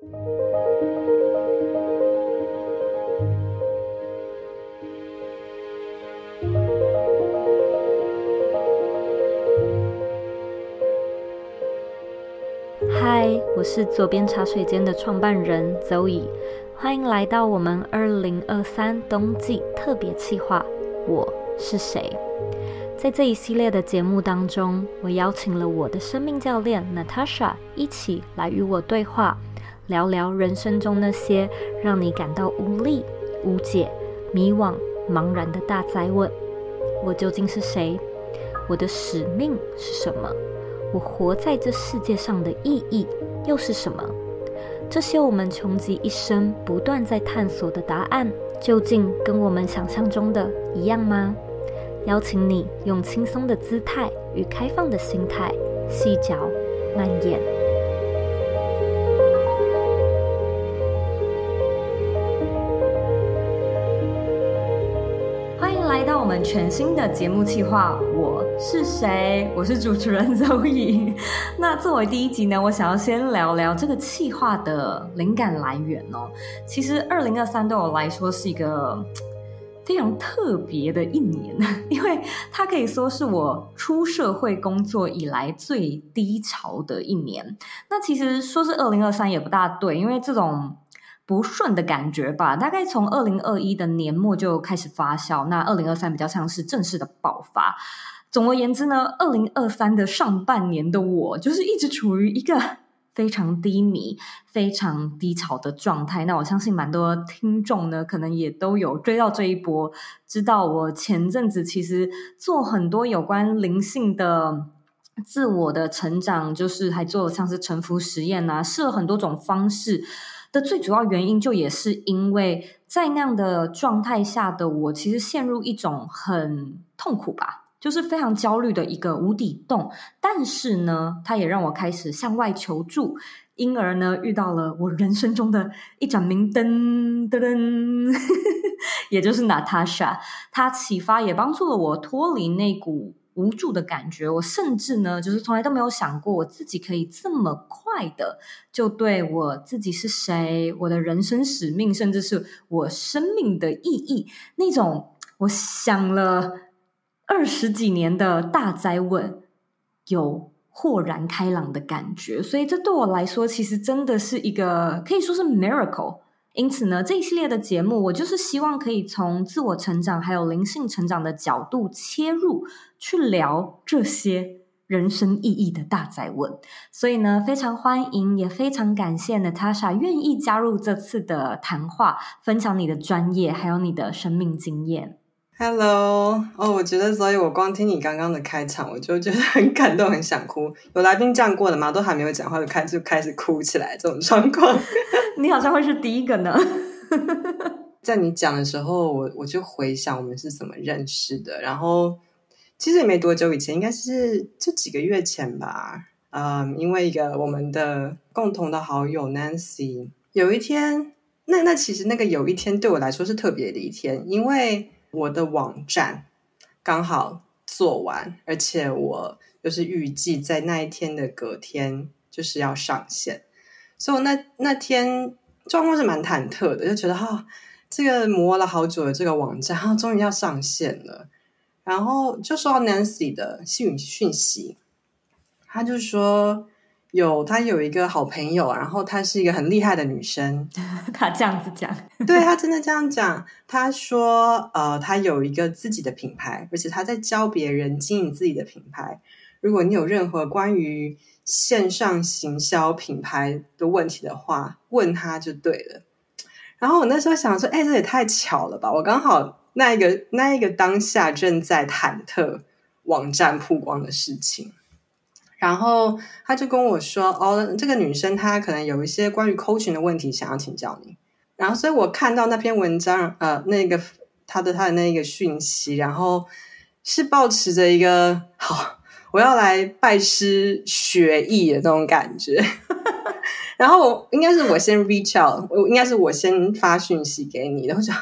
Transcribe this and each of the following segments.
嗨，我是左边茶水间的创办人 Zoe，欢迎来到我们二零二三冬季特别企划。我是谁？在这一系列的节目当中，我邀请了我的生命教练 Natasha 一起来与我对话，聊聊人生中那些让你感到无力、无解、迷惘、茫然的大哉问：我究竟是谁？我的使命是什么？我活在这世界上的意义又是什么？这些我们穷极一生不断在探索的答案，究竟跟我们想象中的一样吗？邀请你用轻松的姿态与开放的心态，细嚼慢咽。全新的节目企划，我是谁？我是主持人 周以。那作为第一集呢，我想要先聊聊这个企划的灵感来源哦。其实，二零二三对我来说是一个非常特别的一年，因为它可以说是我出社会工作以来最低潮的一年。那其实说是二零二三也不大对，因为这种。不顺的感觉吧，大概从二零二一的年末就开始发酵，那二零二三比较像是正式的爆发。总而言之呢，二零二三的上半年的我，就是一直处于一个 非常低迷、非常低潮的状态。那我相信蛮多听众呢，可能也都有追到这一波，知道我前阵子其实做很多有关灵性的自我的成长，就是还做了像是沉浮实验啊，试了很多种方式。的最主要原因，就也是因为在那样的状态下的我，其实陷入一种很痛苦吧，就是非常焦虑的一个无底洞。但是呢，它也让我开始向外求助，因而呢，遇到了我人生中的一盏明灯，噔噔，也就是 Natasha，她启发也帮助了我脱离那股。无助的感觉，我甚至呢，就是从来都没有想过我自己可以这么快的就对我自己是谁、我的人生使命，甚至是我生命的意义，那种我想了二十几年的大灾问，有豁然开朗的感觉。所以这对我来说，其实真的是一个可以说是 miracle。因此呢，这一系列的节目，我就是希望可以从自我成长还有灵性成长的角度切入，去聊这些人生意义的大哉问。所以呢，非常欢迎，也非常感谢 Natasha 愿意加入这次的谈话，分享你的专业还有你的生命经验。Hello，哦，我觉得，所以我光听你刚刚的开场，我就觉得很感动，很想哭。有来宾这样过的吗？都还没有讲话就开就开始哭起来，这种状况。你好像会是第一个呢。在你讲的时候，我我就回想我们是怎么认识的。然后其实也没多久以前，应该是这几个月前吧。嗯，因为一个我们的共同的好友 Nancy，有一天，那那其实那个有一天对我来说是特别的一天，因为。我的网站刚好做完，而且我就是预计在那一天的隔天就是要上线，所以我那那天状况是蛮忐忑的，就觉得哈、这个磨了好久的这个网站，哈、哦，终于要上线了，然后就收到 Nancy 的讯讯息，他就说。有，她有一个好朋友，然后她是一个很厉害的女生。她这样子讲，对，她真的这样讲。她说，呃，她有一个自己的品牌，而且她在教别人经营自己的品牌。如果你有任何关于线上行销品牌的问题的话，问她就对了。然后我那时候想说，哎，这也太巧了吧！我刚好那一个那一个当下正在忐忑网站曝光的事情。然后他就跟我说：“哦，这个女生她可能有一些关于 coaching 的问题想要请教你。”然后，所以我看到那篇文章，呃，那个他的他的那个讯息，然后是保持着一个好，我要来拜师学艺的那种感觉。然后我应该是我先 reach out，我应该是我先发讯息给你，然后想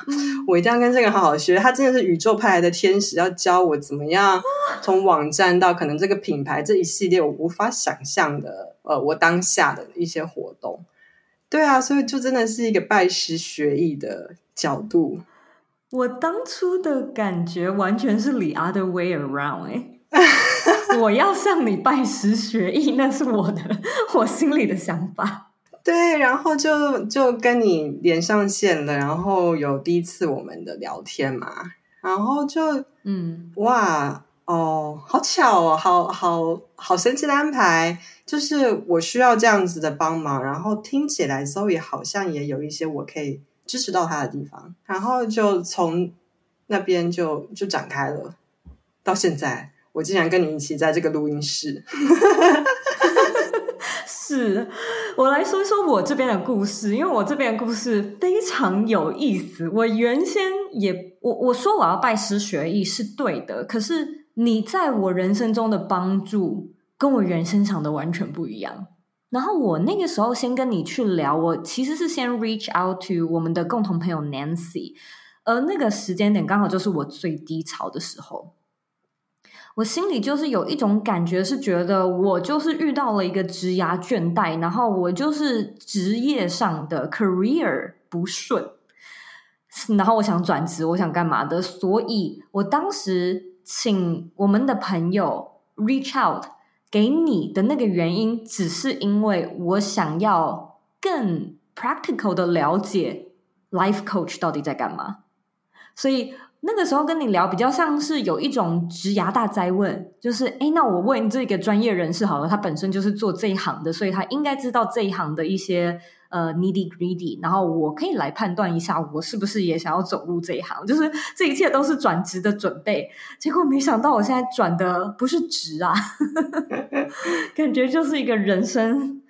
我一定要跟这个好好学，他真的是宇宙派来的天使，要教我怎么样从网站到可能这个品牌这一系列我无法想象的，呃，我当下的一些活动。对啊，所以就真的是一个拜师学艺的角度。我当初的感觉完全是 the other way around，哎，我要向你拜师学艺，那是我的我心里的想法。对，然后就就跟你连上线了，然后有第一次我们的聊天嘛，然后就嗯，哇哦，好巧哦，好好好神奇的安排，就是我需要这样子的帮忙，然后听起来 Zoe 好像也有一些我可以。支持到他的地方，然后就从那边就就展开了。到现在，我竟然跟你一起在这个录音室。是我来说一说我这边的故事，因为我这边的故事非常有意思。我原先也我我说我要拜师学艺是对的，可是你在我人生中的帮助跟我原先想的完全不一样。然后我那个时候先跟你去聊，我其实是先 reach out to 我们的共同朋友 Nancy，而那个时间点刚好就是我最低潮的时候，我心里就是有一种感觉，是觉得我就是遇到了一个职涯倦怠，然后我就是职业上的 career 不顺，然后我想转职，我想干嘛的，所以我当时请我们的朋友 reach out。给你的那个原因，只是因为我想要更 practical 的了解 life coach 到底在干嘛，所以那个时候跟你聊，比较像是有一种职涯大哉问，就是诶，那我问这个专业人士好了，他本身就是做这一行的，所以他应该知道这一行的一些。呃 needy greedy，然后我可以来判断一下，我是不是也想要走入这一行？就是 这一切都是转职的准备。结果没想到，我现在转的不是职啊，感觉就是一个人生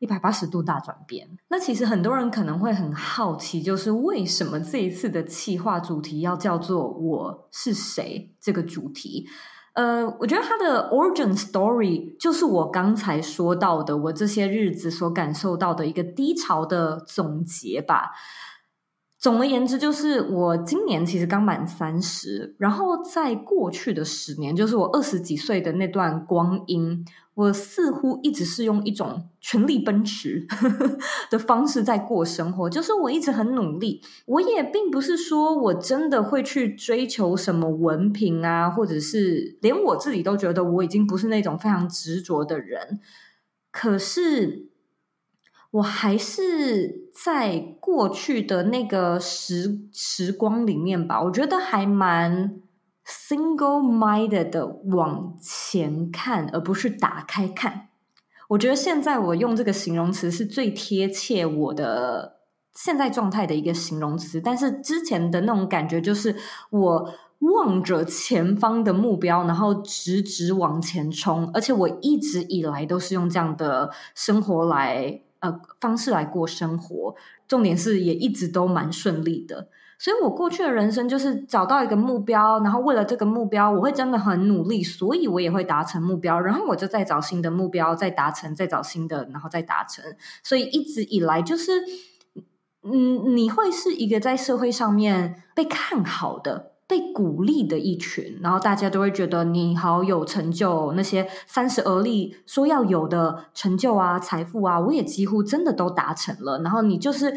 一百八十度大转变。那其实很多人可能会很好奇，就是为什么这一次的企划主题要叫做“我是谁”这个主题？呃，我觉得它的 origin story 就是我刚才说到的，我这些日子所感受到的一个低潮的总结吧。总而言之，就是我今年其实刚满三十，然后在过去的十年，就是我二十几岁的那段光阴，我似乎一直是用一种全力奔驰 的方式在过生活。就是我一直很努力，我也并不是说我真的会去追求什么文凭啊，或者是连我自己都觉得我已经不是那种非常执着的人。可是。我还是在过去的那个时时光里面吧，我觉得还蛮 single-minded 的往前看，而不是打开看。我觉得现在我用这个形容词是最贴切我的现在状态的一个形容词，但是之前的那种感觉就是我望着前方的目标，然后直直往前冲，而且我一直以来都是用这样的生活来。呃，方式来过生活，重点是也一直都蛮顺利的。所以我过去的人生就是找到一个目标，然后为了这个目标，我会真的很努力，所以我也会达成目标。然后我就再找新的目标，再达成，再找新的，然后再达成。所以一直以来就是，嗯，你会是一个在社会上面被看好的。被鼓励的一群，然后大家都会觉得你好有成就，那些三十而立说要有的成就啊、财富啊，我也几乎真的都达成了。然后你就是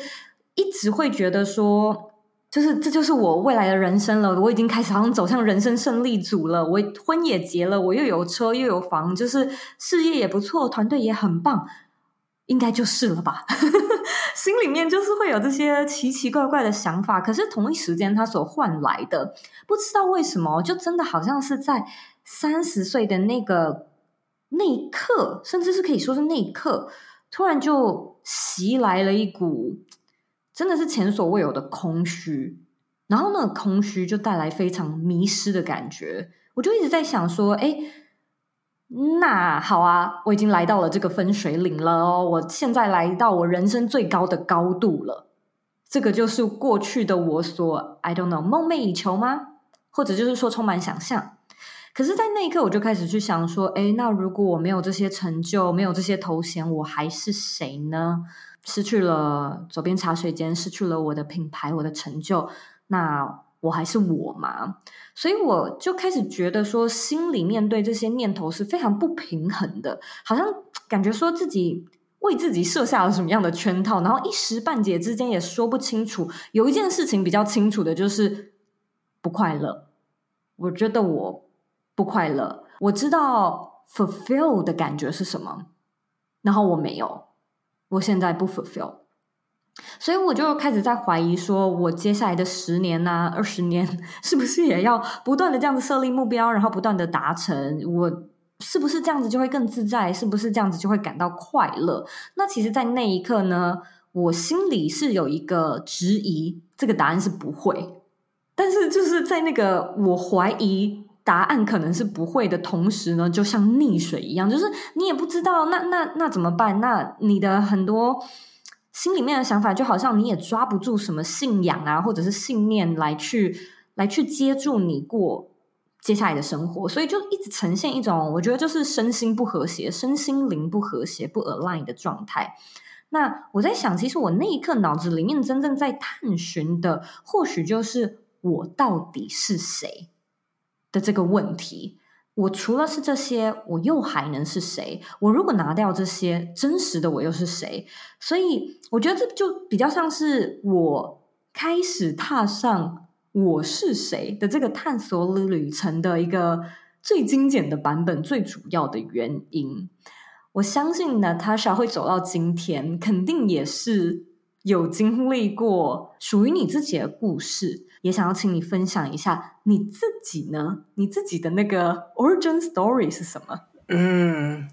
一直会觉得说，就是这就是我未来的人生了，我已经开始好像走向人生胜利组了。我婚也结了，我又有车又有房，就是事业也不错，团队也很棒。应该就是了吧，心里面就是会有这些奇奇怪怪的想法。可是同一时间，他所换来的，不知道为什么，就真的好像是在三十岁的那个那一刻，甚至是可以说是那一刻，突然就袭来了一股真的是前所未有的空虚。然后那个空虚就带来非常迷失的感觉。我就一直在想说，哎。那好啊，我已经来到了这个分水岭了哦，我现在来到我人生最高的高度了。这个就是过去的我所 I don't know 梦寐以求吗？或者就是说充满想象。可是，在那一刻，我就开始去想说，诶，那如果我没有这些成就，没有这些头衔，我还是谁呢？失去了左边茶水间，失去了我的品牌，我的成就，那。我还是我吗，所以我就开始觉得说，心里面对这些念头是非常不平衡的，好像感觉说自己为自己设下了什么样的圈套，然后一时半解之间也说不清楚。有一件事情比较清楚的就是不快乐。我觉得我不快乐，我知道 fulfill 的感觉是什么，然后我没有，我现在不 fulfill，所以我就开始在怀疑，说我接下来的十年呐、二十年，是不是也要不断的这样子设立目标，然后不断的达成我。是不是这样子就会更自在？是不是这样子就会感到快乐？那其实，在那一刻呢，我心里是有一个质疑，这个答案是不会。但是，就是在那个我怀疑答案可能是不会的同时呢，就像溺水一样，就是你也不知道，那那那怎么办？那你的很多心里面的想法，就好像你也抓不住什么信仰啊，或者是信念来去来去接住你过。接下来的生活，所以就一直呈现一种我觉得就是身心不和谐、身心灵不和谐、不 align 的状态。那我在想，其实我那一刻脑子里面真正在探寻的，或许就是我到底是谁的这个问题。我除了是这些，我又还能是谁？我如果拿掉这些，真实的我又是谁？所以我觉得这就比较像是我开始踏上。我是谁的这个探索旅程的一个最精简的版本，最主要的原因，我相信 Natasha 会走到今天，肯定也是有经历过属于你自己的故事，也想要请你分享一下你自己呢？你自己的那个 origin story 是什么？嗯，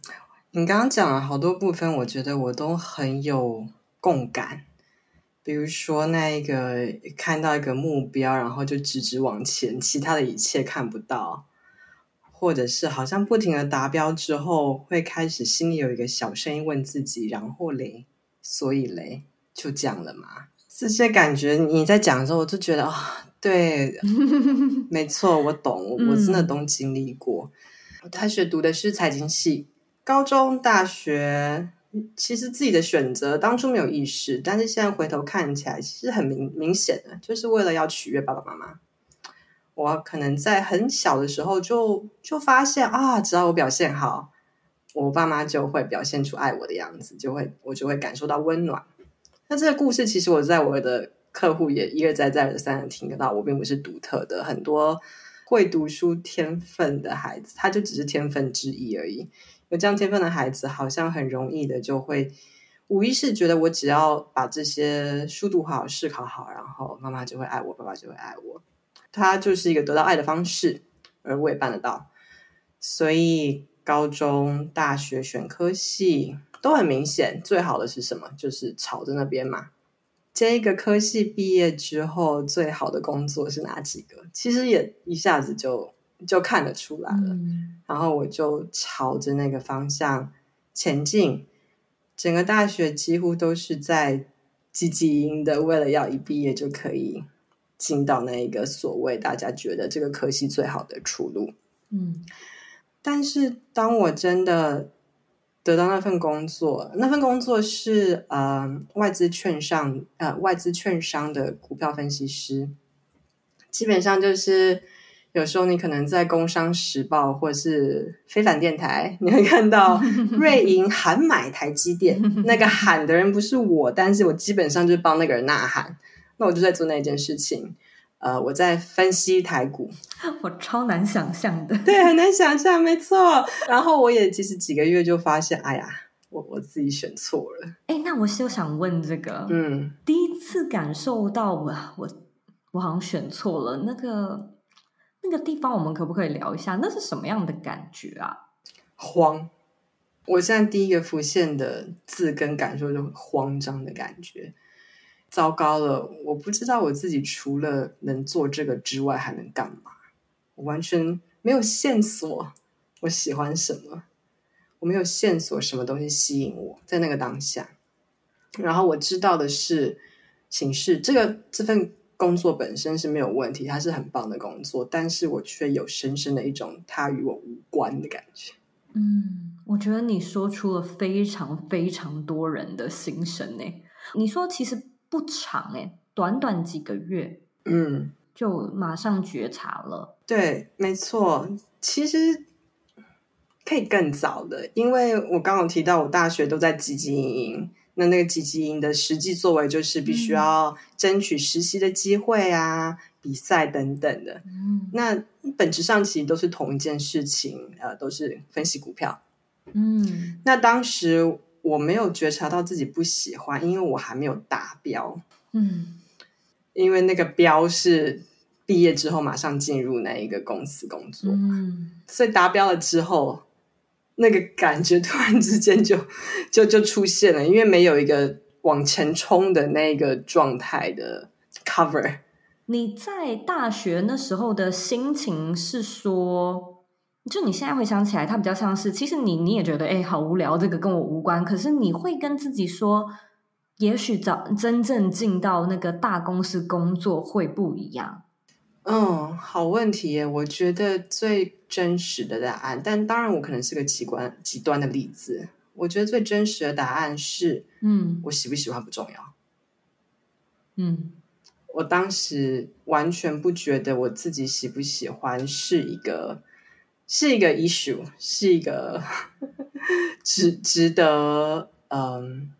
你刚刚讲了好多部分，我觉得我都很有共感。比如说，那一个看到一个目标，然后就直直往前，其他的一切看不到，或者是好像不停的达标之后，会开始心里有一个小声音问自己：然后嘞，所以嘞，就这样了嘛？这些感觉你在讲的时候，我就觉得啊、哦，对，没错，我懂，我我真的都经历过。我大学读的是财经系，高中、大学。其实自己的选择当初没有意识，但是现在回头看起来，其实很明明显的，就是为了要取悦爸爸妈妈。我可能在很小的时候就就发现啊，只要我表现好，我爸妈就会表现出爱我的样子，就会我就会感受到温暖。那这个故事其实我在我的客户也一而再再而三的听得到，我并不是独特的，很多会读书天分的孩子，他就只是天分之一而已。有这样天分的孩子，好像很容易的就会无意识觉得，我只要把这些书读好、试考好，然后妈妈就会爱我，爸爸就会爱我。他就是一个得到爱的方式，而我也办得到。所以高中、大学选科系都很明显，最好的是什么？就是朝着那边嘛。这个科系毕业之后，最好的工作是哪几个？其实也一下子就。就看得出来了，嗯，然后我就朝着那个方向前进。整个大学几乎都是在积极营的，为了要一毕业就可以进到那一个所谓大家觉得这个科系最好的出路。嗯，但是当我真的得到那份工作，那份工作是呃外资券商呃外资券商的股票分析师，基本上就是。有时候你可能在《工商时报》或是非凡电台，你会看到 瑞银喊买台积电，那个喊的人不是我，但是我基本上就是帮那个人呐喊。那我就在做那件事情，呃，我在分析台股，我超难想象的，对，很难想象，没错。然后我也其实几个月就发现，哎呀，我我自己选错了。哎，那我就想问这个，嗯，第一次感受到我我我好像选错了那个。那个地方我们可不可以聊一下？那是什么样的感觉啊？慌！我现在第一个浮现的字跟感受就是慌张的感觉。糟糕了，我不知道我自己除了能做这个之外还能干嘛。我完全没有线索，我喜欢什么？我没有线索，什么东西吸引我？在那个当下，然后我知道的是，形式这个这份。工作本身是没有问题，它是很棒的工作，但是我却有深深的一种它与我无关的感觉。嗯，我觉得你说出了非常非常多人的心声呢。你说其实不长诶，短短几个月，嗯，就马上觉察了。对，没错。其实可以更早的，因为我刚刚提到我大学都在积极营营，那那个积极营的实际作为就是必须要争取实习的机会啊、嗯、比赛等等的。嗯，那本质上其实都是同一件事情，呃，都是分析股票。嗯，那当时我没有觉察到自己不喜欢，因为我还没有达标。嗯，因为那个标是。毕业之后马上进入那一个公司工作，嗯，所以达标了之后，那个感觉突然之间就就就出现了，因为没有一个往前冲的那个状态的 cover。你在大学那时候的心情是说，就你现在回想起来，它比较像是，其实你你也觉得，哎，好无聊，这个跟我无关。可是你会跟自己说，也许早真正进到那个大公司工作会不一样。嗯，好问题耶。我觉得最真实的答案，但当然我可能是个极端极端的例子。我觉得最真实的答案是，嗯，我喜不喜欢不重要。嗯，我当时完全不觉得我自己喜不喜欢是一个是一个 issue，是一个 值值得嗯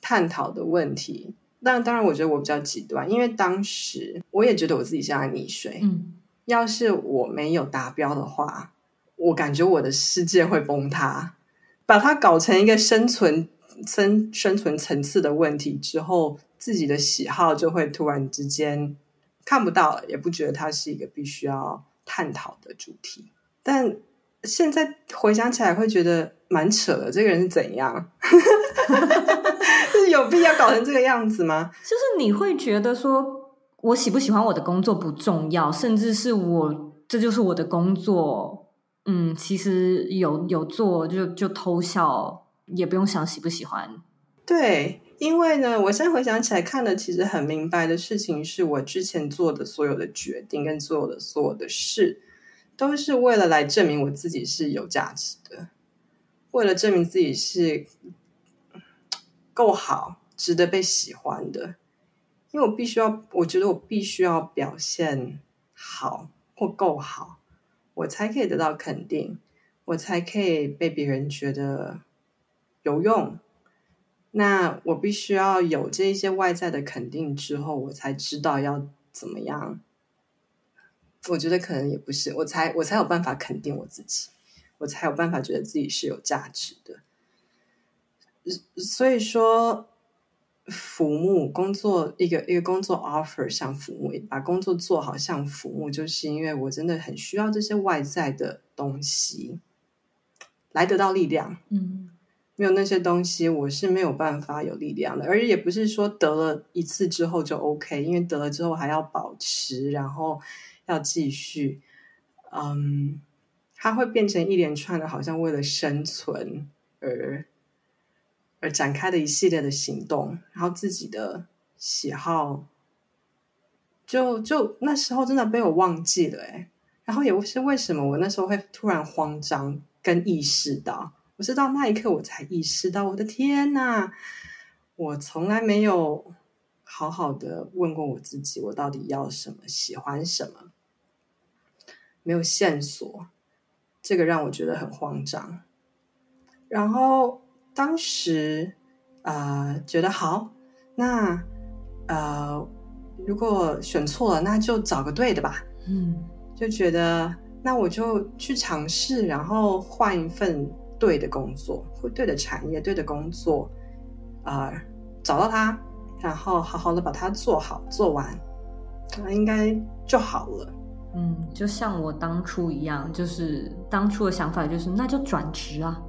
探讨的问题。但当然，我觉得我比较极端，因为当时我也觉得我自己像在溺水。嗯，要是我没有达标的话，我感觉我的世界会崩塌。把它搞成一个生存生生存层次的问题之后，自己的喜好就会突然之间看不到了，也不觉得它是一个必须要探讨的主题。但现在回想起来，会觉得蛮扯的。这个人是怎样？是有必要搞成这个样子吗？就是你会觉得说，我喜不喜欢我的工作不重要，甚至是我这就是我的工作。嗯，其实有有做就就偷笑，也不用想喜不喜欢。对，因为呢，我现在回想起来，看的其实很明白的事情，是我之前做的所有的决定跟所有的所有的事，都是为了来证明我自己是有价值的，为了证明自己是。够好，值得被喜欢的，因为我必须要，我觉得我必须要表现好或够好，我才可以得到肯定，我才可以被别人觉得有用。那我必须要有这一些外在的肯定之后，我才知道要怎么样。我觉得可能也不是，我才我才有办法肯定我自己，我才有办法觉得自己是有价值的。所以说，服务工作一个一个工作 offer 像服务，把工作做好像服务，就是因为我真的很需要这些外在的东西来得到力量。嗯，没有那些东西，我是没有办法有力量的。而也不是说得了一次之后就 OK，因为得了之后还要保持，然后要继续。嗯，它会变成一连串的，好像为了生存而。而展开的一系列的行动，然后自己的喜好，就就那时候真的被我忘记了诶，然后也不是为什么我那时候会突然慌张跟意识到，我是到那一刻我才意识到，我的天呐，我从来没有好好的问过我自己，我到底要什么，喜欢什么，没有线索，这个让我觉得很慌张，然后。当时，呃，觉得好，那呃，如果选错了，那就找个对的吧。嗯，就觉得那我就去尝试，然后换一份对的工作，或对的产业，对的工作，啊、呃，找到它，然后好好的把它做好做完，可能应该就好了。嗯，就像我当初一样，就是当初的想法就是，那就转职啊。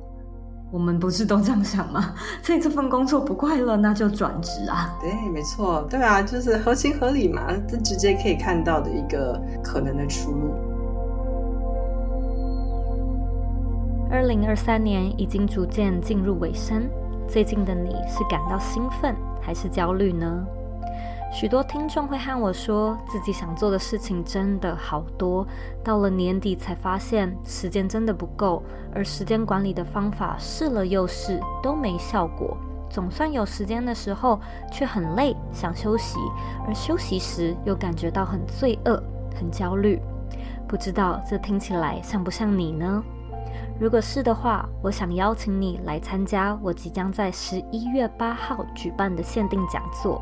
我们不是都这样想吗？所以这份工作不快乐，那就转职啊。对，没错，对啊，就是合情合理嘛，这直接可以看到的一个可能的出路。二零二三年已经逐渐进入尾声，最近的你是感到兴奋还是焦虑呢？许多听众会和我说，自己想做的事情真的好多，到了年底才发现时间真的不够，而时间管理的方法试了又试都没效果，总算有时间的时候却很累，想休息，而休息时又感觉到很罪恶、很焦虑。不知道这听起来像不像你呢？如果是的话，我想邀请你来参加我即将在十一月八号举办的限定讲座。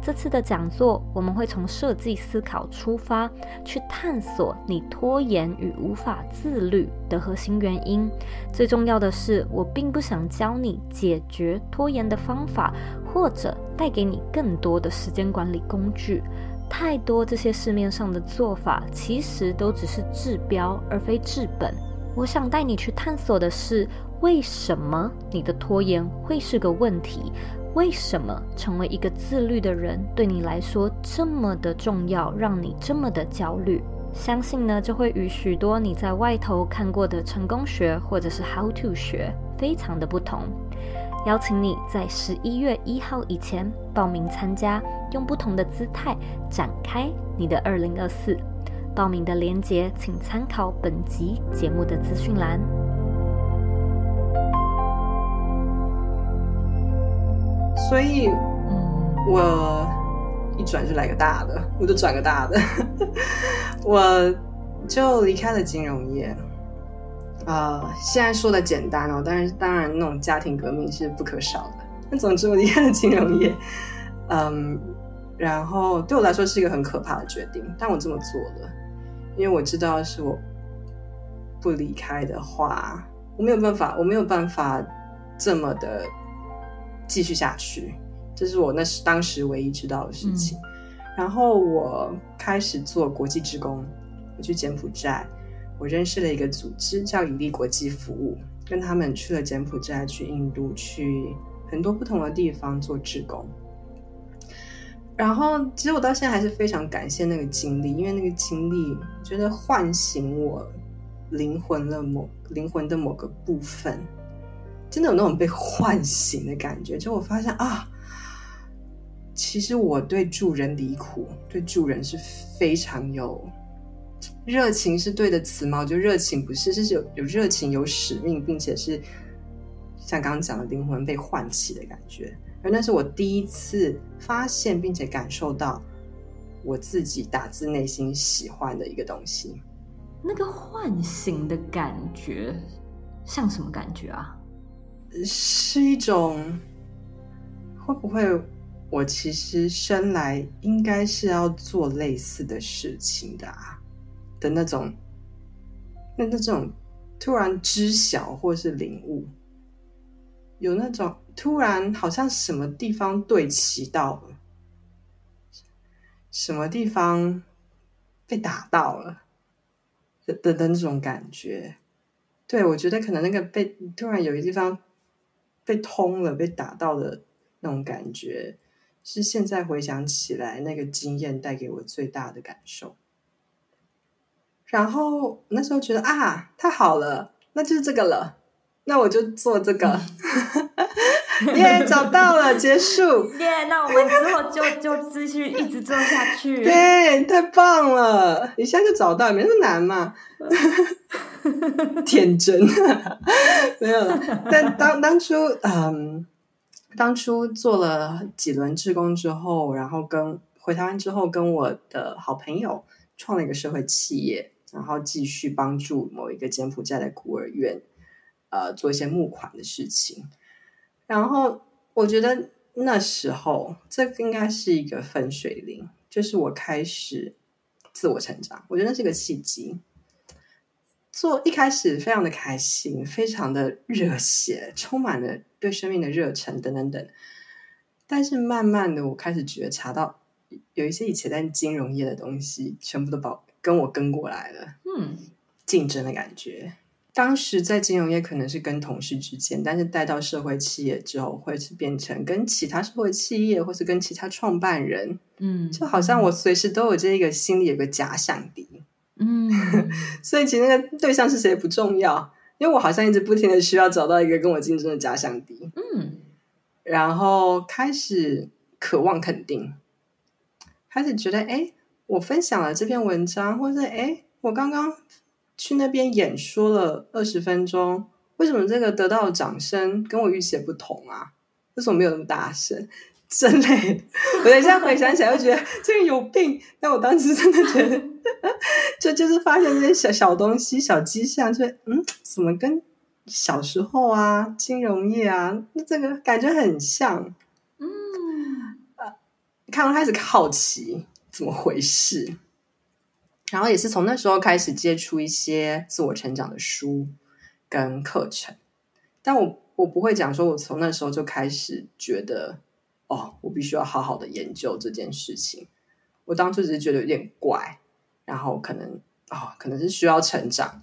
这次的讲座，我们会从设计思考出发，去探索你拖延与无法自律的核心原因。最重要的是，我并不想教你解决拖延的方法，或者带给你更多的时间管理工具。太多这些市面上的做法，其实都只是治标而非治本。我想带你去探索的是，为什么你的拖延会是个问题？为什么成为一个自律的人对你来说这么的重要，让你这么的焦虑？相信呢，就会与许多你在外头看过的成功学或者是 How to 学非常的不同。邀请你在十一月一号以前报名参加，用不同的姿态展开你的二零二四。报名的链接请参考本集节目的资讯栏。所以，嗯，我一转就来个大的，我就转个大的，我就离开了金融业。呃，现在说的简单哦，但是当然那种家庭革命是不可少的。那总之我离开了金融业，嗯，然后对我来说是一个很可怕的决定，但我这么做了，因为我知道是我不离开的话，我没有办法，我没有办法这么的继续下去，这是我那时当时唯一知道的事情。嗯。然后我开始做国际志工，我去柬埔寨。我认识了一个组织，叫以利国际服务，跟他们去了柬埔寨、去印度、去很多不同的地方做志工。然后，其实我到现在还是非常感谢那个经历，因为那个经历，觉得唤醒我灵魂的某灵魂的某个部分，真的有那种被唤醒的感觉。就我发现啊，其实我对助人离苦，对助人是非常有。热情是对的词吗？我觉得热情不是，是有有热情、有使命，并且是像刚刚讲的灵魂被唤起的感觉。而那是我第一次发现并且感受到我自己打自内心喜欢的一个东西。那个唤醒的感觉像什么感觉啊？是一种会不会我其实生来应该是要做类似的事情的啊？的那种，那那种突然知晓或是领悟，有那种突然好像什么地方对齐到了，什么地方被打到了的的的那种感觉。对，我觉得可能那个被突然有一个地方被通了、被打到的那种感觉，是现在回想起来那个经验带给我最大的感受。然后那时候觉得啊，太好了，那就是这个了，那我就做这个，耶、yeah，找到了，结束，耶，yeah, 那我们之后就就继续一直做下去，对，太棒了，一下就找到，没那么难嘛，天真，没有了。但当当初，嗯，当初做了几轮志工之后，然后跟回台湾之后，跟我的好朋友创了一个社会企业。然后继续帮助某一个柬埔寨的孤儿院，呃，做一些募款的事情。然后我觉得那时候这应该是一个分水岭，就是我开始自我成长。我觉得那是个契机。做一开始非常的开心，非常的热血，充满了对生命的热忱等等等。但是慢慢的，我开始觉察到有一些以前在金融业的东西，全部都把。跟我跟过来了，嗯，竞争的感觉。当时在金融业可能是跟同事之间，但是带到社会企业之后，会是变成跟其他社会企业，或是跟其他创办人，嗯，就好像我随时都有这个心里有个假想敌，嗯，所以其实那个对象是谁不重要，因为我好像一直不停的需要找到一个跟我竞争的假想敌，嗯，然后开始渴望肯定，开始觉得哎。诶我分享了这篇文章，或者哎，我刚刚去那边演说了二十分钟，为什么这个得到的掌声跟我预期的不同啊？为什么没有那么大声？真累！我等一下回想起来，又觉得 这个有病。但我当时真的觉得，就就是发现这些小小东西、小迹象，就嗯，怎么跟小时候啊，金融业啊，那这个感觉很像。嗯，呃，刚开始好奇怎么回事，然后也是从那时候开始接触一些自我成长的书跟课程，但我我不会讲说，我从那时候就开始觉得，哦，我必须要好好的研究这件事情。我当初只是觉得有点怪，然后可能哦，可能是需要成长。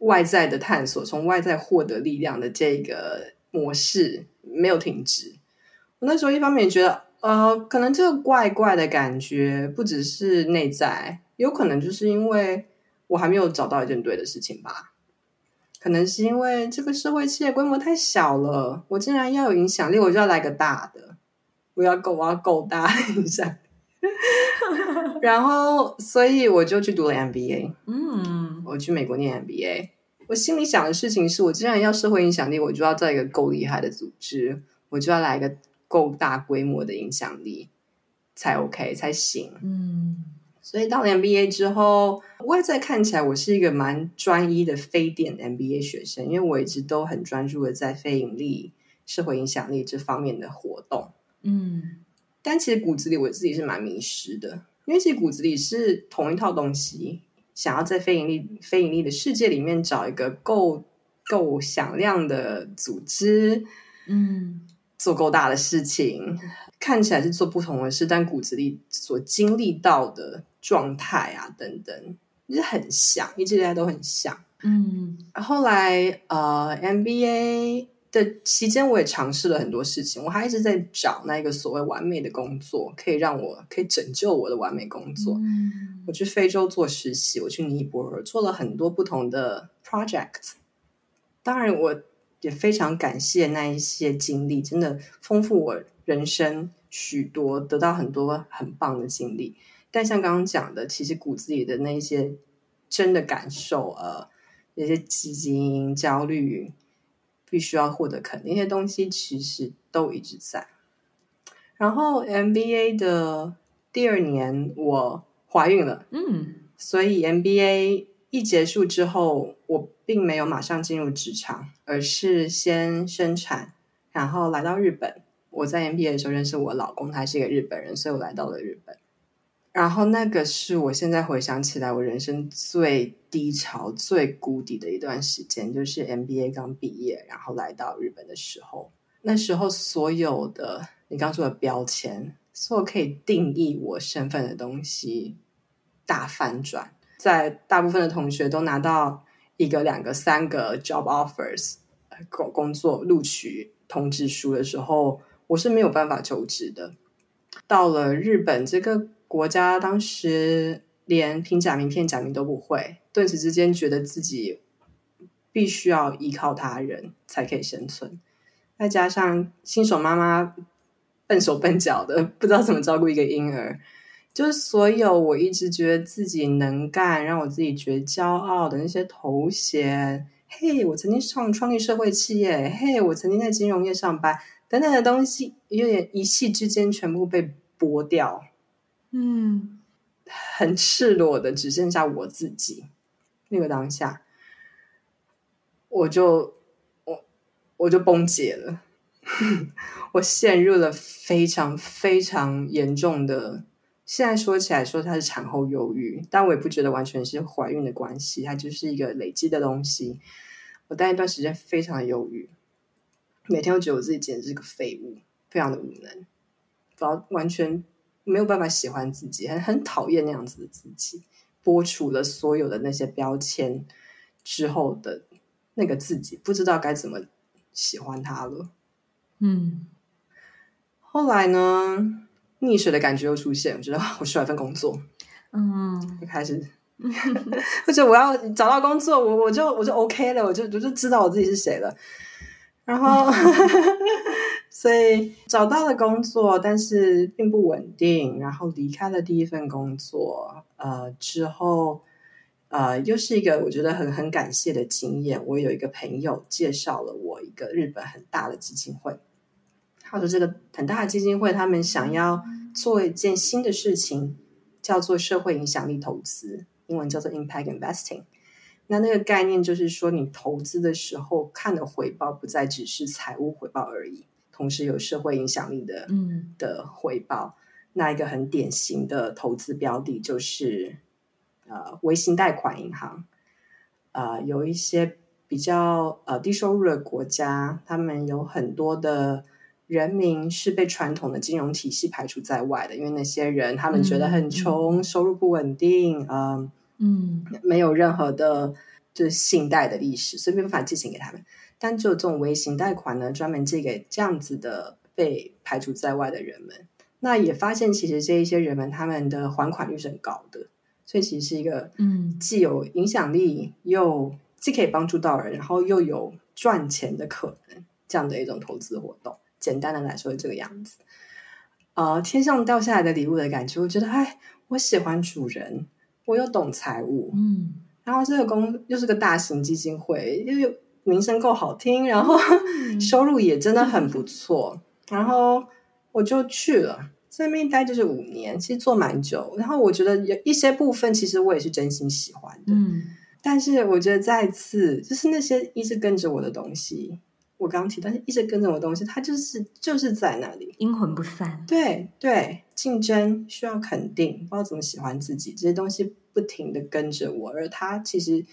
外在的探索，从外在获得力量的这个模式没有停止。我那时候一方面觉得，呃，可能这个怪怪的感觉不只是内在，有可能就是因为我还没有找到一件对的事情吧。可能是因为这个社会企业规模太小了，我竟然要有影响力，我就要来个大的，我要够，我要够大 影响。然后，所以我就去读了 MBA。嗯，我去美国念 MBA。我心里想的事情是，我既然要社会影响力，我就要在一个够厉害的组织，我就要来一个够大规模的影响力才 OK 才行。嗯，所以到了 MBA 之后，外在看起来我是一个蛮专一的非典 MBA 学生，因为我一直都很专注的在非盈利、社会影响力这方面的活动。嗯，但其实骨子里我自己是蛮迷失的，因为其实骨子里是同一套东西。想要在非盈利、非盈利的世界里面找一个够够响亮的组织，嗯，做够大的事情，看起来是做不同的事，但骨子里所经历到的状态啊等等，就是很像，一直以来都很像，嗯。后来呃，MBA。的期间，我也尝试了很多事情。我还一直在找那个所谓完美的工作，可以让我可以拯救我的完美工作。嗯，我去非洲做实习，我去尼泊尔做了很多不同的 project。当然，我也非常感谢那一些经历，真的丰富我人生许多，得到很多很棒的经历。但像刚刚讲的，其实骨子里的那些真的感受，呃，那些基因焦虑。必须要获得肯定，那些东西其实都一直在。然后 MBA 的第二年，我怀孕了，嗯，所以 MBA 一结束之后，我并没有马上进入职场，而是先生产，然后来到日本。我在 MBA 的时候认识我老公，他是一个日本人，所以我来到了日本。然后那个是我现在回想起来，我人生最低潮、最谷底的一段时间，就是 MBA 刚毕业，然后来到日本的时候。那时候所有的你刚说的标签，所有可以定义我身份的东西大反转。在大部分的同学都拿到一个、两个、三个 job offers 工工作录取通知书的时候，我是没有办法求职的。到了日本这个。国家当时连凭假名片假名都不会，顿时之间觉得自己必须要依靠他人才可以生存。再加上新手妈妈笨手笨脚的，不知道怎么照顾一个婴儿，就是所有我一直觉得自己能干、让我自己觉得骄傲的那些头衔，嘿，我曾经创创立社会企业，嘿，我曾经在金融业上班等等的东西，有点一夕之间全部被剥掉。嗯，很赤裸的，只剩下我自己。那个当下，我就我我就崩解了，我陷入了非常非常严重的。现在说起来说它是产后忧郁，但我也不觉得完全是怀孕的关系，它就是一个累积的东西。我待一段时间非常的忧郁，每天都觉得我自己简直是个废物，非常的无能，完完全。没有办法喜欢自己，很很讨厌那样子的自己。剥除了所有的那些标签之后的那个自己，不知道该怎么喜欢他了。嗯，后来呢，溺水的感觉又出现，我觉得我需要一份工作。嗯，就开始，或者我要找到工作，我我就我就 OK 了，我就我就知道我自己是谁了。然后，所以找到了工作，但是并不稳定。然后离开了第一份工作，呃，之后，呃，又是一个我觉得很很感谢的经验。我有一个朋友介绍了我一个日本很大的基金会，他说这个很大的基金会，他们想要做一件新的事情，叫做社会影响力投资，英文叫做 Impact Investing。那那个概念就是说，你投资的时候看的回报不再只是财务回报而已，同时有社会影响力的嗯的回报。那一个很典型的投资标的就是呃微型贷款银行，呃有一些比较呃低收入的国家，他们有很多的人民是被传统的金融体系排除在外的，因为那些人他们觉得很穷，嗯、收入不稳定，呃、嗯，没有任何的就是信贷的历史，所以没办法借钱给他们。但只有这种微型贷款呢，专门借给这样子的被排除在外的人们。那也发现，其实这一些人们他们的还款率是很高的，所以其实是一个嗯，既有影响力又既可以帮助到人，然后又有赚钱的可能这样的一种投资活动。简单的来说是这个样子。呃，天上掉下来的礼物的感觉，我觉得哎，我喜欢主人，我又懂财务，嗯，然后这个公又是个大型基金会，又有名声够好听，然后收入也真的很不错，然后我就去了。在那边待就是五年，其实做蛮久。然后我觉得有一些部分，其实我也是真心喜欢的。嗯，但是我觉得再次，就是那些一直跟着我的东西，我刚刚提到一直跟着我的东西，它就是就是在那里，阴魂不散。对对，竞争需要肯定，不知道怎么喜欢自己，这些东西不停的跟着我，而它其实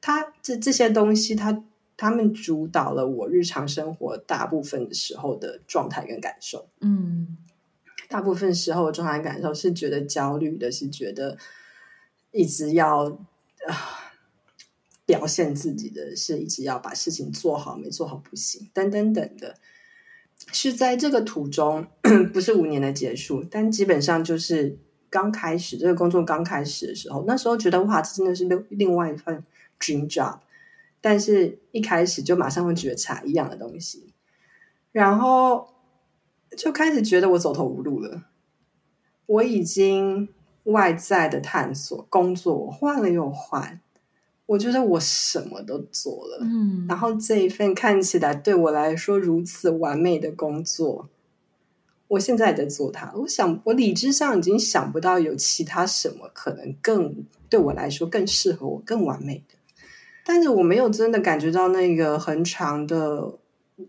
它这这些东西，它他们主导了我日常生活大部分的时候的状态跟感受。嗯。大部分时候的，状态感受是觉得焦虑的，是觉得一直要啊、呃、表现自己的，是一直要把事情做好，没做好不行，等等等的。是在这个途中，不是五年的结束，但基本上就是刚开始这个工作刚开始的时候，那时候觉得哇，这真的是另另外一份 dream job，但是一开始就马上会觉察一样的东西，然后。就开始觉得我走投无路了。我已经外在的探索工作，我换了又换，我觉得我什么都做了。嗯，然后这一份看起来对我来说如此完美的工作，我现在也在做它。我想，我理智上已经想不到有其他什么可能更对我来说更适合我、更完美的。但是我没有真的感觉到那个很长的。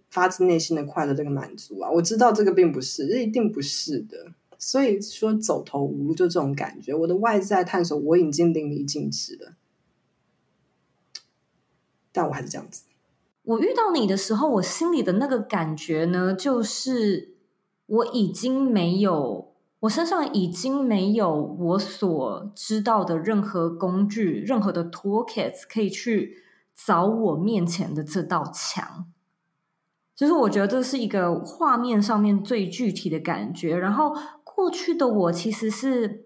发自内心的快乐，这个满足啊，我知道这个并不是，这一定不是的。所以说走投无路就这种感觉，我的外在探索我已经淋漓尽致了，但我还是这样子。我遇到你的时候，我心里的那个感觉呢，就是我已经没有，我身上已经没有我所知道的任何工具，任何的 toolkits 可以去找我面前的这道墙。就是我觉得这是一个画面上面最具体的感觉。然后过去的我其实是，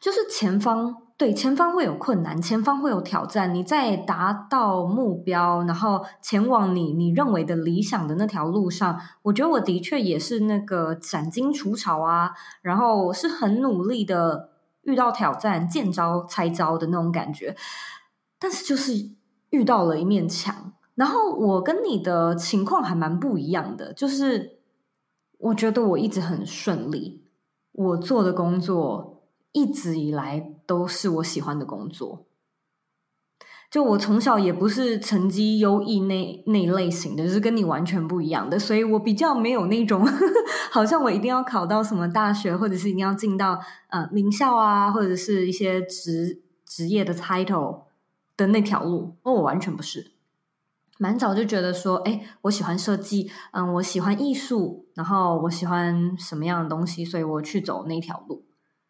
就是前方，对，前方会有困难，前方会有挑战。你在达到目标，然后前往你你认为的理想的那条路上，我觉得我的确也是那个斩荆除草啊，然后是很努力的遇到挑战，见招拆招的那种感觉。但是就是遇到了一面墙。然后我跟你的情况还蛮不一样的，就是我觉得我一直很顺利，我做的工作一直以来都是我喜欢的工作。就我从小也不是成绩优异那那类型的，就是跟你完全不一样的，所以我比较没有那种 好像我一定要考到什么大学，或者是一定要进到呃名校啊，或者是一些职职业的 title 的那条路，哦，我完全不是。蛮早就觉得说，哎，我喜欢设计，嗯，我喜欢艺术，然后我喜欢什么样的东西，所以我去走那条路，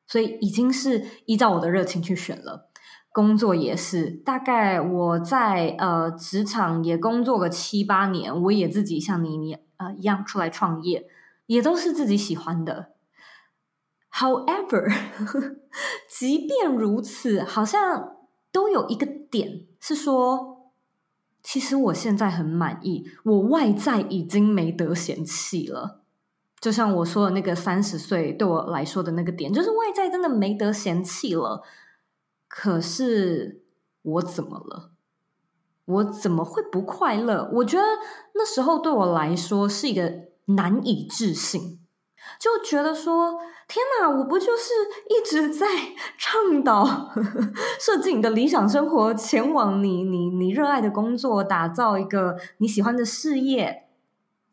所以已经是依照我的热情去选了。工作也是，大概我在呃职场也工作个七八年，我也自己像你你呃一样出来创业，也都是自己喜欢的。However，即便如此，好像都有一个点是说。其实我现在很满意，我外在已经没得嫌弃了。就像我说的那个三十岁对我来说的那个点，就是外在真的没得嫌弃了。可是我怎么了？我怎么会不快乐？我觉得那时候对我来说是一个难以置信，就觉得说天哪，我不就是一直在倡导呵呵设计你的理想生活，前往你你你热爱的工作，打造一个你喜欢的事业。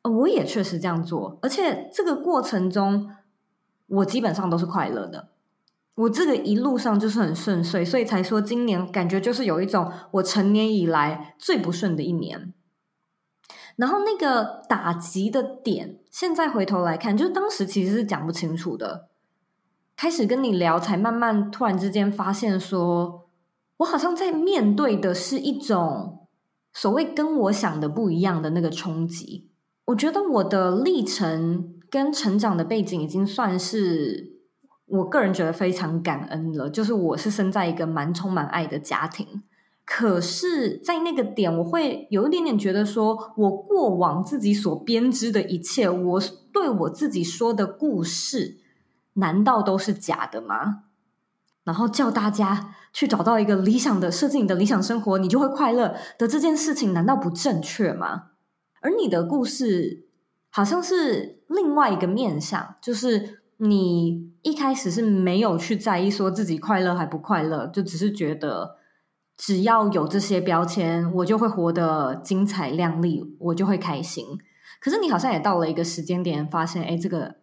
我也确实这样做，而且这个过程中，我基本上都是快乐的。我这个一路上就是很顺遂，所以才说今年感觉就是有一种我成年以来最不顺的一年。然后那个打击的点，现在回头来看，就是当时其实是讲不清楚的。开始跟你聊，才慢慢突然之间发现，说我好像在面对的是一种所谓跟我想的不一样的那个冲击。我觉得我的历程跟成长的背景已经算是我个人觉得非常感恩了。就是我是生在一个蛮充满爱的家庭。可是，在那个点，我会有一点点觉得说，我过往自己所编织的一切，我对我自己说的故事，难道都是假的吗？然后叫大家去找到一个理想的设计，你的理想生活，你就会快乐的这件事情，难道不正确吗？而你的故事，好像是另外一个面向，就是你一开始是没有去在意说自己快乐还不快乐，就只是觉得。只要有这些标签，我就会活得精彩亮丽，我就会开心。可是你好像也到了一个时间点，发现，哎，这个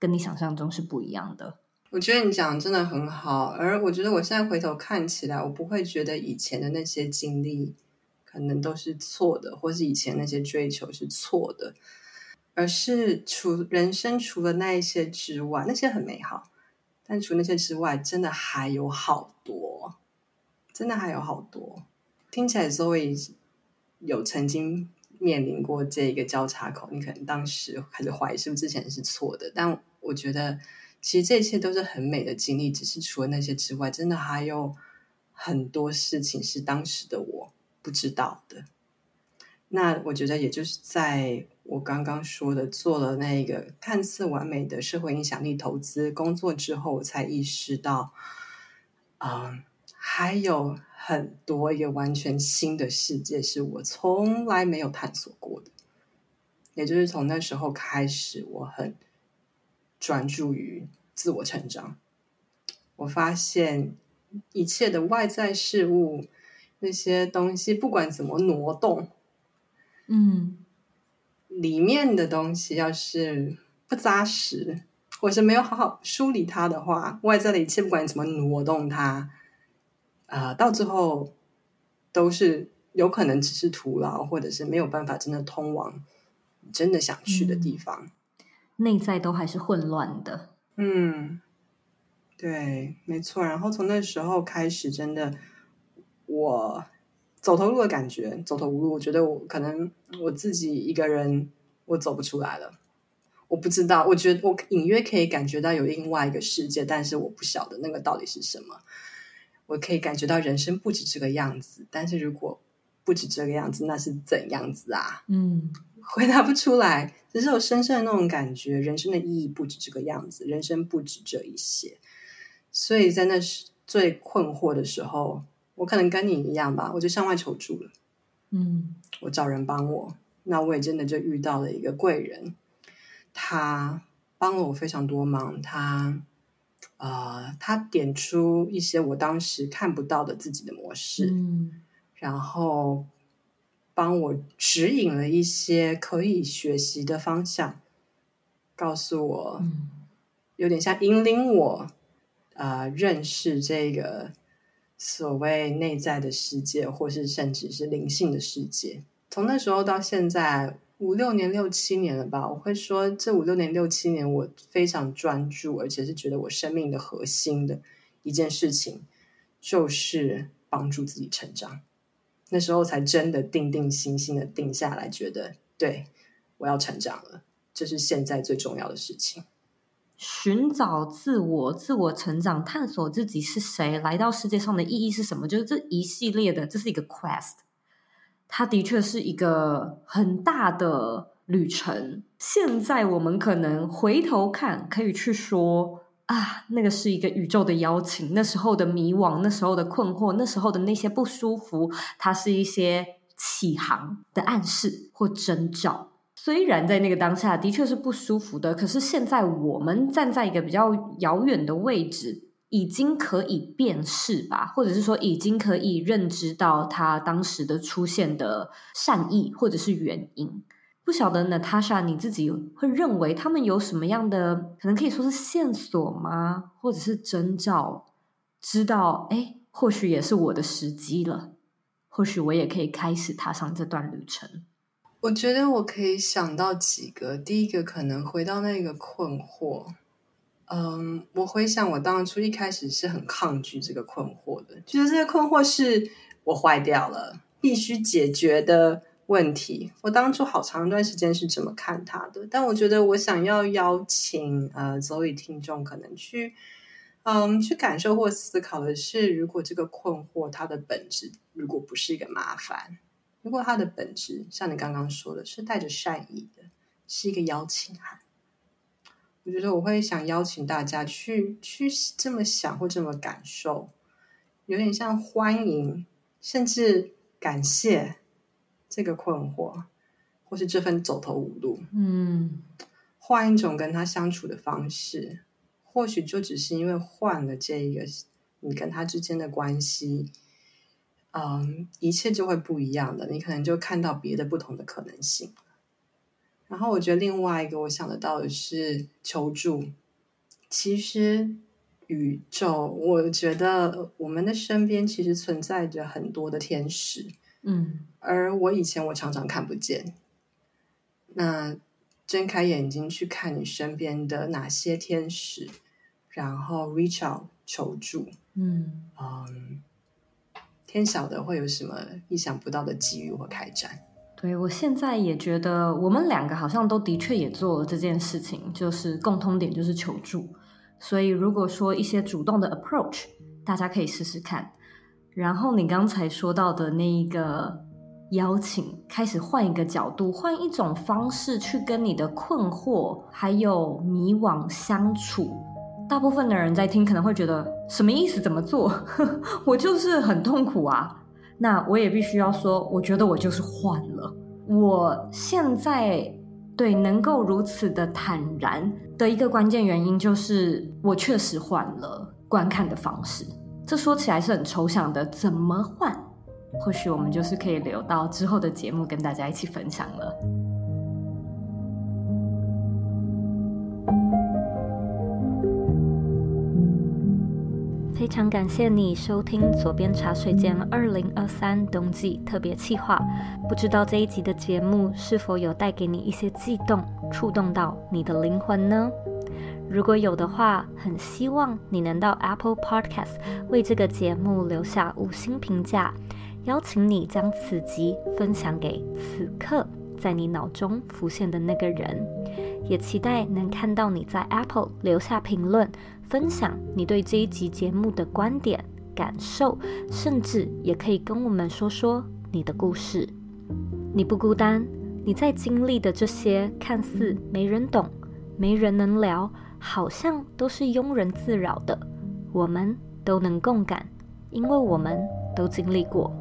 跟你想象中是不一样的。我觉得你讲的真的很好，而我觉得我现在回头看起来，我不会觉得以前的那些经历可能都是错的，或是以前那些追求是错的，而是除人生除了那一些之外，那些很美好，但除那些之外，真的还有好多。真的还有好多，听起来 Zoe 有曾经面临过这个交叉口，你可能当时开始怀疑是不是之前是错的，但我觉得其实这一切都是很美的经历，只是除了那些之外，真的还有很多事情是当时的我不知道的。那我觉得也就是在我刚刚说的做了那个看似完美的社会影响力投资工作之后，我才意识到，啊、还有很多一个完全新的世界是我从来没有探索过的，也就是从那时候开始，我很专注于自我成长。我发现一切的外在事物，那些东西不管怎么挪动，嗯，里面的东西要是不扎实，或是没有好好梳理它的话，外在的一切不管怎么挪动它。啊、呃，到最后都是有可能只是徒劳，或者是没有办法真的通往真的想去的地方，嗯、内在都还是混乱的。嗯，对，没错。然后从那时候开始，真的我走投无路的感觉，走投无路。我觉得我可能我自己一个人我走不出来了。我不知道，我觉得我隐约可以感觉到有另外一个世界，但是我不晓得那个到底是什么。我可以感觉到人生不止这个样子，但是如果不止这个样子，那是怎样子啊？嗯，回答不出来，只是有深深的那种感觉，人生的意义不止这个样子，人生不止这一些。所以在那时最困惑的时候，我可能跟你一样吧，我就向外求助了。嗯，我找人帮我，那我也真的就遇到了一个贵人，他帮了我非常多忙，他。啊、呃，他点出一些我当时看不到的自己的模式，嗯，然后帮我指引了一些可以学习的方向，告诉我，嗯，有点像引领我，呃，认识这个所谓内在的世界，或是甚至是灵性的世界。从那时候到现在。五六年、六七年了吧？我会说，这五六年、六七年，我非常专注，而且是觉得我生命的核心的一件事情，就是帮助自己成长。那时候才真的定定心心的定下来，觉得对，我要成长了，这是现在最重要的事情。寻找自我、自我成长、探索自己是谁，来到世界上的意义是什么？就是这一系列的，这是一个 quest。它的确是一个很大的旅程。现在我们可能回头看，可以去说啊，那个是一个宇宙的邀请。那时候的迷惘，那时候的困惑，那时候的那些不舒服，它是一些启航的暗示或征兆。虽然在那个当下的确是不舒服的，可是现在我们站在一个比较遥远的位置，已经可以辨识吧，或者是说已经可以认知到他当时的出现的善意或者是原因。不晓得 Natasha 你自己会认为他们有什么样的可能可以说是线索吗？或者是征兆，知道哎，或许也是我的时机了，或许我也可以开始踏上这段旅程。我觉得我可以想到几个，第一个可能回到那个困惑。嗯，我回想我当初一开始是很抗拒这个困惑的，觉得这个困惑是我坏掉了，必须解决的问题。我当初好长一段时间是这么看它的，但我觉得我想要邀请呃，所有听众可能去嗯去感受或思考的是，如果这个困惑它的本质如果不是一个麻烦。如果它的本质像你刚刚说的是带着善意的，是一个邀请函，我觉得我会想邀请大家去去这么想或这么感受，有点像欢迎，甚至感谢这个困惑，或是这份走投无路。嗯，换一种跟他相处的方式，或许就只是因为换了这一个你跟他之间的关系。嗯，一切就会不一样的。你可能就看到别的不同的可能性。然后，我觉得另外一个我想得到的是求助。其实，宇宙，我觉得我们的身边其实存在着很多的天使。嗯，而我以前我常常看不见。那睁开眼睛去看你身边的哪些天使，然后 reach out 求助。嗯嗯。天晓得会有什么意想不到的机遇或开展。对，我现在也觉得，我们两个好像都的确也做了这件事情，就是共通点就是求助。所以如果说一些主动的 approach，大家可以试试看。然后你刚才说到的那一个邀请，开始换一个角度，换一种方式去跟你的困惑还有迷惘相处。大部分的人在听可能会觉得什么意思？怎么做？我就是很痛苦啊！那我也必须要说，我觉得我就是换了。我现在对能够如此的坦然的一个关键原因，就是我确实换了观看的方式。这说起来是很抽象的，怎么换？或许我们就是可以留到之后的节目跟大家一起分享了。非常感谢你收听《左边茶水间》二零二三冬季特别企划。不知道这一集的节目是否有带给你一些悸动，触动到你的灵魂呢？如果有的话，很希望你能到 Apple Podcast 为这个节目留下五星评价，邀请你将此集分享给此刻在你脑中浮现的那个人，也期待能看到你在 Apple 留下评论。分享你对这一集节目的观点、感受，甚至也可以跟我们说说你的故事。你不孤单，你在经历的这些看似没人懂、没人能聊，好像都是庸人自扰的，我们都能共感，因为我们都经历过。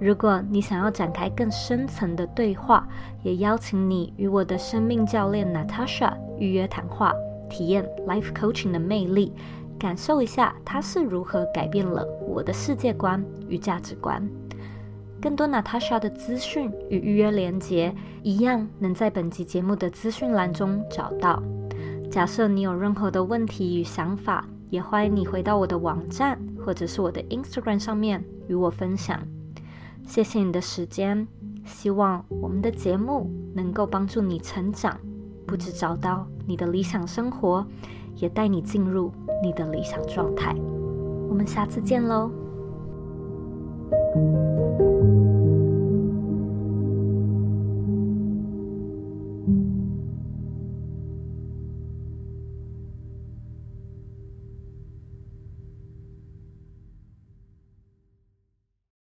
如果你想要展开更深层的对话，也邀请你与我的生命教练 Natasha 预约谈话。体验 Life Coaching 的魅力，感受一下它是如何改变了我的世界观与价值观。更多 Natasha 的资讯与预约连接，一样能在本集节目的资讯栏中找到。假设你有任何的问题与想法，也欢迎你回到我的网站或者是我的 Instagram 上面与我分享。谢谢你的时间，希望我们的节目能够帮助你成长。不止找到你的理想生活，也带你进入你的理想状态。我们下次见喽。